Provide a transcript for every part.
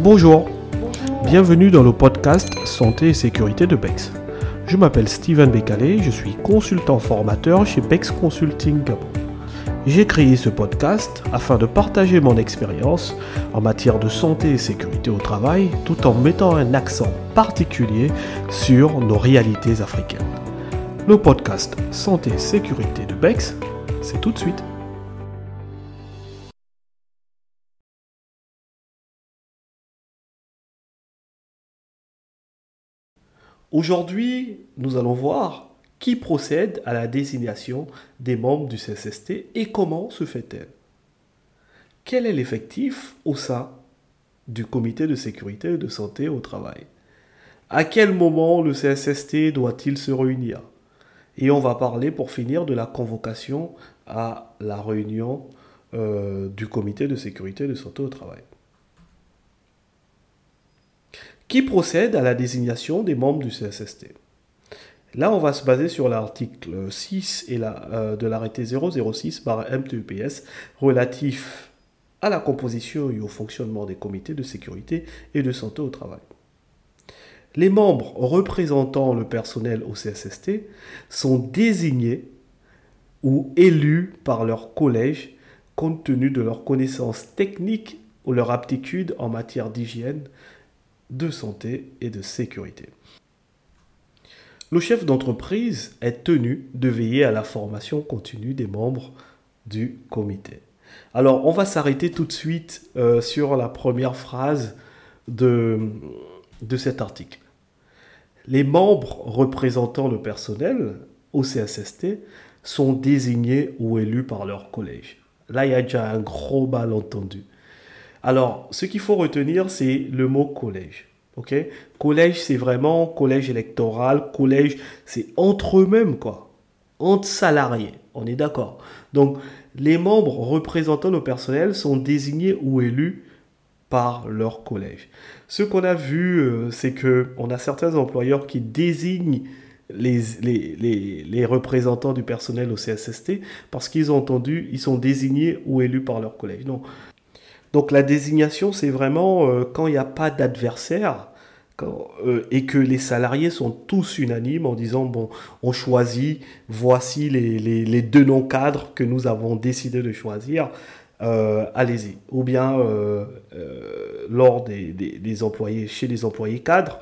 Bonjour, bienvenue dans le podcast Santé et Sécurité de BEX. Je m'appelle Steven Bécalé, je suis consultant formateur chez BEX Consulting Gabon. J'ai créé ce podcast afin de partager mon expérience en matière de santé et sécurité au travail tout en mettant un accent particulier sur nos réalités africaines. Le podcast Santé et Sécurité de BEX, c'est tout de suite. Aujourd'hui, nous allons voir qui procède à la désignation des membres du CSST et comment se fait-elle. Quel est l'effectif au sein du comité de sécurité et de santé au travail? À quel moment le CSST doit-il se réunir? Et on va parler pour finir de la convocation à la réunion euh, du comité de sécurité et de santé au travail qui procède à la désignation des membres du CSST. Là, on va se baser sur l'article 6 et la, euh, de l'arrêté 006 par MTEPS relatif à la composition et au fonctionnement des comités de sécurité et de santé au travail. Les membres représentant le personnel au CSST sont désignés ou élus par leur collège compte tenu de leurs connaissances techniques ou leur aptitude en matière d'hygiène, de santé et de sécurité. Le chef d'entreprise est tenu de veiller à la formation continue des membres du comité. Alors, on va s'arrêter tout de suite euh, sur la première phrase de, de cet article. Les membres représentant le personnel au CSST sont désignés ou élus par leur collège. Là, il y a déjà un gros malentendu. Alors, ce qu'il faut retenir, c'est le mot collège. Ok? Collège, c'est vraiment collège électoral. Collège, c'est entre eux-mêmes, quoi. Entre salariés. On est d'accord? Donc, les membres représentant le personnel sont désignés ou élus par leur collège. Ce qu'on a vu, euh, c'est que on a certains employeurs qui désignent les, représentants du personnel au CSST parce qu'ils ont entendu, ils sont désignés ou élus par leur collège. Donc la désignation, c'est vraiment euh, quand il n'y a pas d'adversaire euh, et que les salariés sont tous unanimes en disant, bon, on choisit, voici les, deux noms cadres que nous avons décidé de choisir. Euh, allez-y. Ou bien lors des, employés, chez les employés cadres,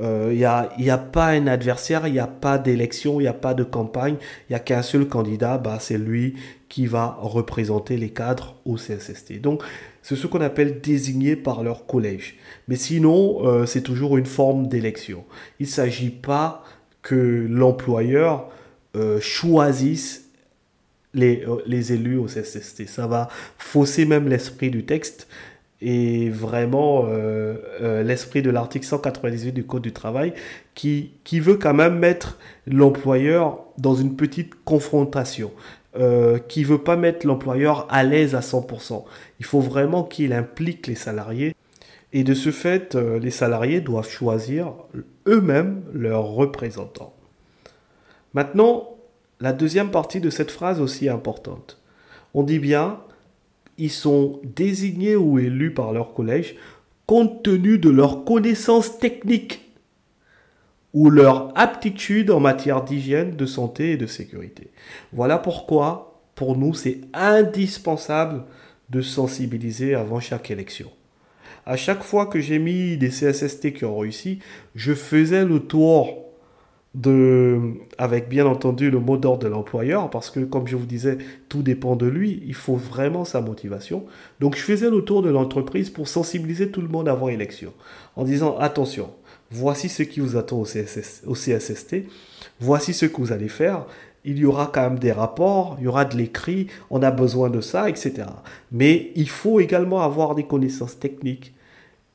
il n'y a, a, pas un adversaire, il n'y a pas d'élection, il n'y a pas de campagne, il n'y a qu'un seul candidat, bah, c'est lui qui va représenter les cadres au CSST. Donc c'est ce qu'on appelle désigné par leur collège. Mais sinon, euh, c'est toujours une forme d'élection. Il ne s'agit pas que l'employeur euh, choisisse les, euh, les, élus au CSST. Ça va fausser même l'esprit du texte et vraiment l'esprit de l'article 198 du Code du travail qui veut quand même mettre l'employeur dans une petite confrontation. Euh, qui veut pas mettre l'employeur à l'aise à 100%. Il faut vraiment qu'il implique les salariés. Et de ce fait, euh, les salariés doivent choisir eux-mêmes leurs représentants. Maintenant, la deuxième partie de cette phrase aussi importante. On dit bien, ils sont désignés ou élus par leur collège compte tenu de leurs connaissances techniques ou leur aptitude en matière d'hygiène, de santé et de sécurité. Voilà pourquoi, pour nous, c'est indispensable de sensibiliser avant chaque élection. À chaque fois que j'ai mis des CSST qui ont réussi, je faisais le tour de, avec bien entendu le mot d'ordre de l'employeur, parce que comme je vous disais, tout dépend de lui, il faut vraiment sa motivation. Donc je faisais le tour de l'entreprise pour sensibiliser tout le monde avant élection, en disant attention, voici ce qui vous attend au, CSST, voici ce que vous allez faire. Il y aura quand même des rapports, il y aura de l'écrit, on a besoin de ça, etc. Mais il faut également avoir des connaissances techniques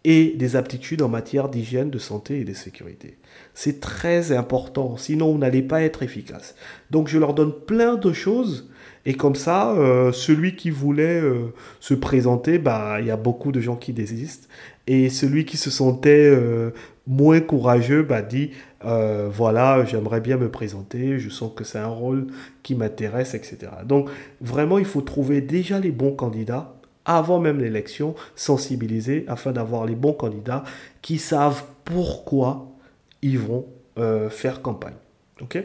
et des aptitudes en matière d'hygiène, de santé et de sécurité. C'est très important, sinon vous n'allez pas être efficace. Donc je leur donne plein de choses et comme ça, euh, celui qui voulait euh, se présenter, bah, il y a beaucoup de gens qui désistent. Et celui qui se sentait euh, moins courageux bah, dit euh, voilà, j'aimerais bien me présenter, je sens que c'est un rôle qui m'intéresse, etc. Donc vraiment, il faut trouver déjà les bons candidats avant même l'élection, sensibiliser afin d'avoir les bons candidats qui savent pourquoi ils vont euh, faire campagne. ok?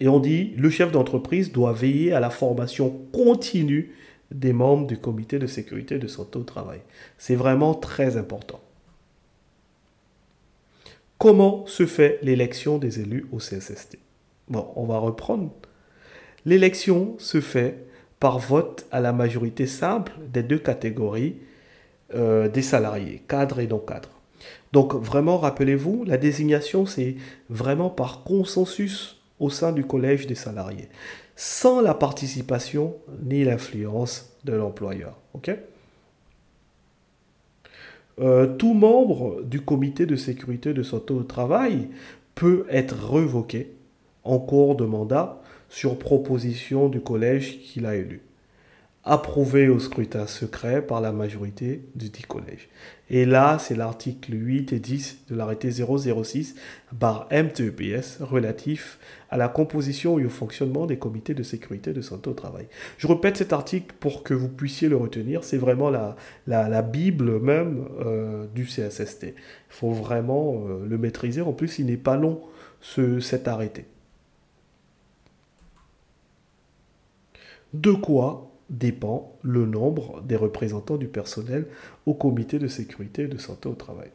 Et on dit, le chef d'entreprise doit veiller à la formation continue des membres du comité de sécurité de santé au travail. C'est vraiment très important. Comment se fait l'élection des élus au CSST Bon, on va reprendre. L'élection se fait par vote à la majorité simple des deux catégories euh, des salariés, cadres et non cadres. Donc vraiment, rappelez-vous, la désignation, c'est vraiment par consensus au sein du collège des salariés, sans la participation ni l'influence de l'employeur. Euh, tout membre du comité de sécurité de santé au travail peut être revoqué en cours de mandat sur proposition du collège qu'il a élu approuvé au scrutin secret par la majorité du dit collège. Et là, c'est l'article 8 et 10 de l'arrêté 006 bar MTEPS relatif à la composition et au fonctionnement des comités de sécurité de santé au travail. Je répète cet article pour que vous puissiez le retenir. C'est vraiment la, la, Bible même euh, du CSST. Il faut vraiment euh, le maîtriser. En plus, il n'est pas long, ce, cet arrêté. De quoi dépend le nombre des représentants du personnel au comité de sécurité et de santé au travail.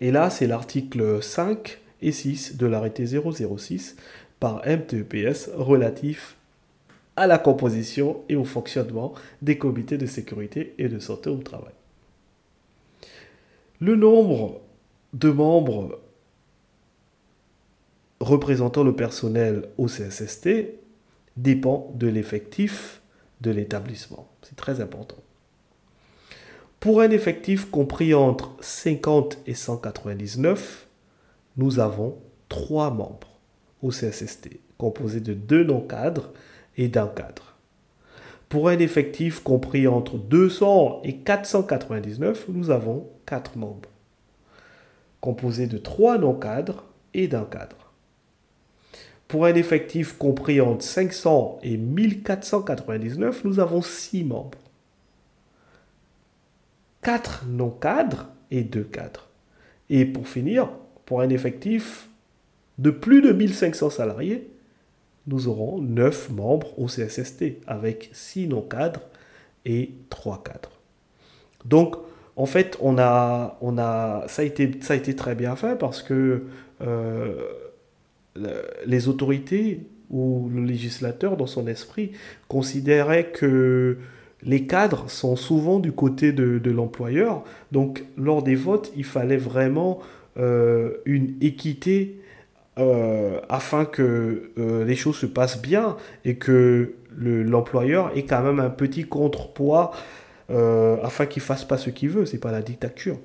Et là, c'est l'article 5 et 6 de l'arrêté 006 par MTEPS relatif à la composition et au fonctionnement des comités de sécurité et de santé au travail. Le nombre de membres représentant le personnel au CSST dépend de l'effectif de l'établissement. C'est très important. Pour un effectif compris entre 50 et 199, nous avons trois membres au CSST, composés de deux non-cadres et d'un cadre. Pour un effectif compris entre 200 et 499, nous avons quatre membres, composés de trois non-cadres et d'un cadre. Pour un effectif compris entre 500 et 1499, nous avons 6 membres. 4 non-cadres et 2 cadres. Et pour finir, pour un effectif de plus de 1500 salariés, nous aurons 9 membres au CSST avec 6 non-cadres et 3 cadres. Donc, en fait, on a, on a, ça, a été, ça a été très bien fait parce que euh, les autorités ou le législateur, dans son esprit, considérait que les cadres sont souvent du côté de, l'employeur. Donc, lors des votes, il fallait vraiment euh, une équité euh, afin que euh, les choses se passent bien et que l'employeur ait quand même un petit contrepoids afin qu'il fasse pas ce qu'il veut. C'est pas la dictature.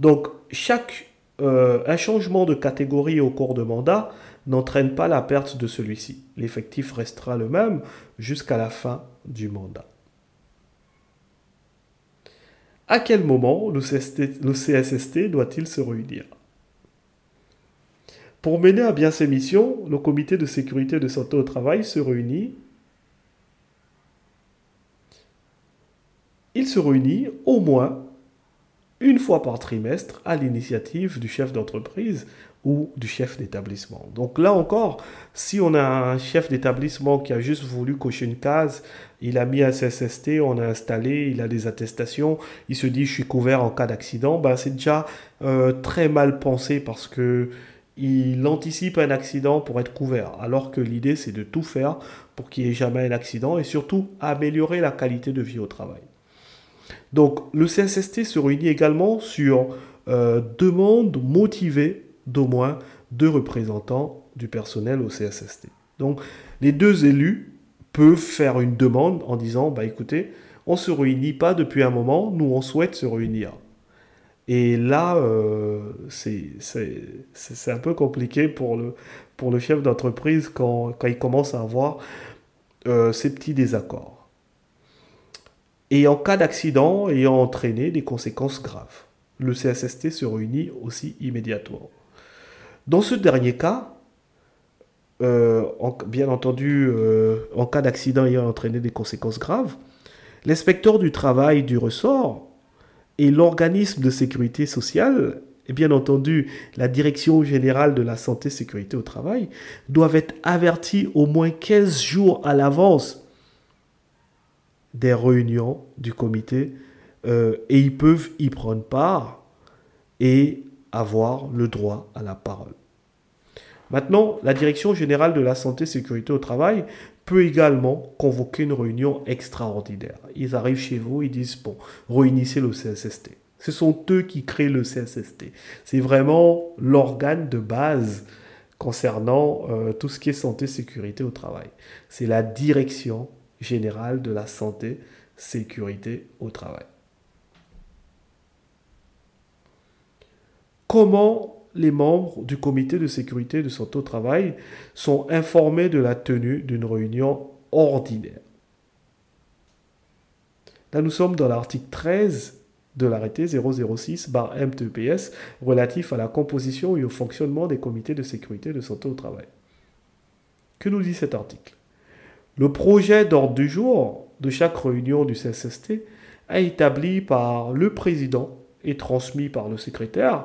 Donc, chaque euh, un changement de catégorie au cours de mandat n'entraîne pas la perte de celui-ci. L'effectif restera le même jusqu'à la fin du mandat. À quel moment le, CSST doit-il se réunir? Pour mener à bien ses missions, le comité de sécurité et de santé au travail se réunit. Il se réunit au moins une fois par trimestre à l'initiative du chef d'entreprise ou du chef d'établissement. Donc là encore, si on a un chef d'établissement qui a juste voulu cocher une case, il a mis un CSST, on a installé, il a des attestations, il se dit je suis couvert en cas d'accident, ben c'est déjà euh, très mal pensé parce que il anticipe un accident pour être couvert, alors que l'idée c'est de tout faire pour qu'il n'y ait jamais un accident et surtout améliorer la qualité de vie au travail. Donc le CSST se réunit également sur euh, demande motivée d'au moins deux représentants du personnel au CSST. Donc les deux élus peuvent faire une demande en disant bah écoutez, on ne se réunit pas depuis un moment, nous on souhaite se réunir. Et là, euh, c'est un peu compliqué pour le, pour le chef d'entreprise quand, quand, il commence à avoir euh, ces petits désaccords et en cas d'accident ayant entraîné des conséquences graves. Le CSST se réunit aussi immédiatement. Dans ce dernier cas, euh, bien entendu, euh, en cas d'accident ayant entraîné des conséquences graves, l'inspecteur du travail du ressort et l'organisme de sécurité sociale, et bien entendu la direction générale de la santé sécurité au travail, doivent être avertis au moins 15 jours à l'avance des réunions du comité euh, et ils peuvent y prendre part et avoir le droit à la parole. Maintenant, la Direction générale de la santé et sécurité au travail peut également convoquer une réunion extraordinaire. Ils arrivent chez vous, ils disent, bon, réunissez le CSST. Ce sont eux qui créent le CSST. C'est vraiment l'organe de base concernant euh, tout ce qui est santé sécurité au travail. C'est la Direction générale de la santé sécurité au travail. Comment les membres du comité de sécurité de santé au travail sont informés de la tenue d'une réunion ordinaire? Là, nous sommes dans l'article 13 de l'arrêté 006-MTPS relatif à la composition et au fonctionnement des comités de sécurité de santé au travail. Que nous dit cet article? Le projet d'ordre du jour de chaque réunion du CSST est établi par le président et transmis par le secrétaire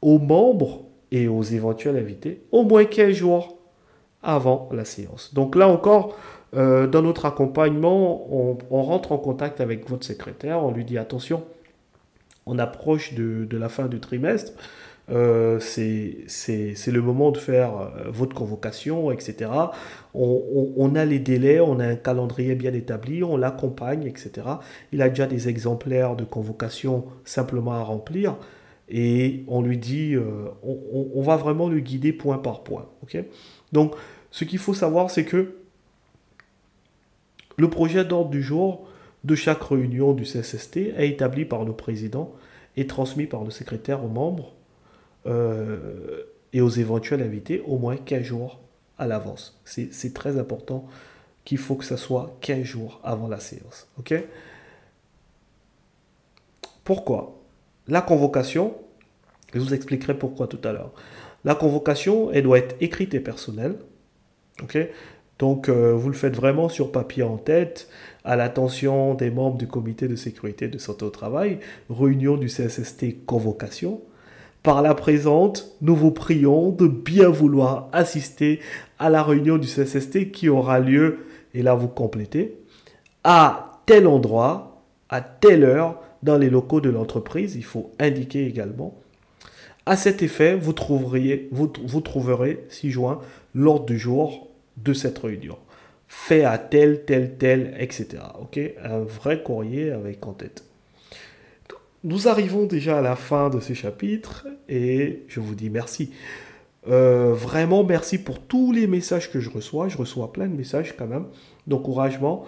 aux membres et aux éventuels invités au moins 15 jours avant la séance. Donc là encore, euh, dans notre accompagnement, on, rentre en contact avec votre secrétaire, on lui dit attention, on approche de, la fin du trimestre, euh, c'est le moment de faire euh, votre convocation, etc. On, a les délais, on a un calendrier bien établi, on l'accompagne, etc. Il a déjà des exemplaires de convocation simplement à remplir et on lui dit, euh, on, va vraiment le guider point par point. Donc, ce qu'il faut savoir, c'est que le projet d'ordre du jour de chaque réunion du CSST est établi par le président et transmis par le secrétaire aux membres euh, et aux éventuels invités au moins 15 jours à l'avance. C'est très important qu'il faut que ça soit 15 jours avant la séance. ok? Pourquoi? La convocation, je vous expliquerai pourquoi tout à l'heure. La convocation, elle doit être écrite et personnelle. ok? Donc, euh, vous le faites vraiment sur papier en tête, à l'attention des membres du comité de sécurité de santé au travail, réunion du CSST convocation. Par la présente, nous vous prions de bien vouloir assister à la réunion du CSST qui aura lieu, et là vous complétez, à tel endroit, à telle heure, dans les locaux de l'entreprise. Il faut indiquer également. À cet effet, vous, trouveriez, vous, vous trouverez 6 juin l'ordre du jour de cette réunion. Fait à tel, tel, tel, etc. Ok? Un vrai courrier avec en tête. Nous arrivons déjà à la fin de ce chapitre et je vous dis merci. Euh, vraiment merci pour tous les messages que je reçois. Je reçois plein de messages quand même d'encouragement.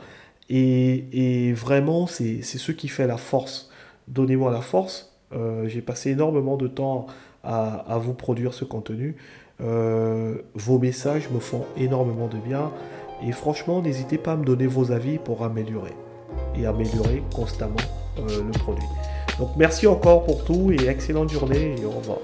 Et, vraiment, c'est ce qui fait la force. Donnez-moi la force. Euh, j'ai passé énormément de temps à, vous produire ce contenu. Euh, vos messages me font énormément de bien. Et franchement, n'hésitez pas à me donner vos avis pour améliorer. Et améliorer constamment le produit. Donc merci encore pour tout et excellente journée et au revoir.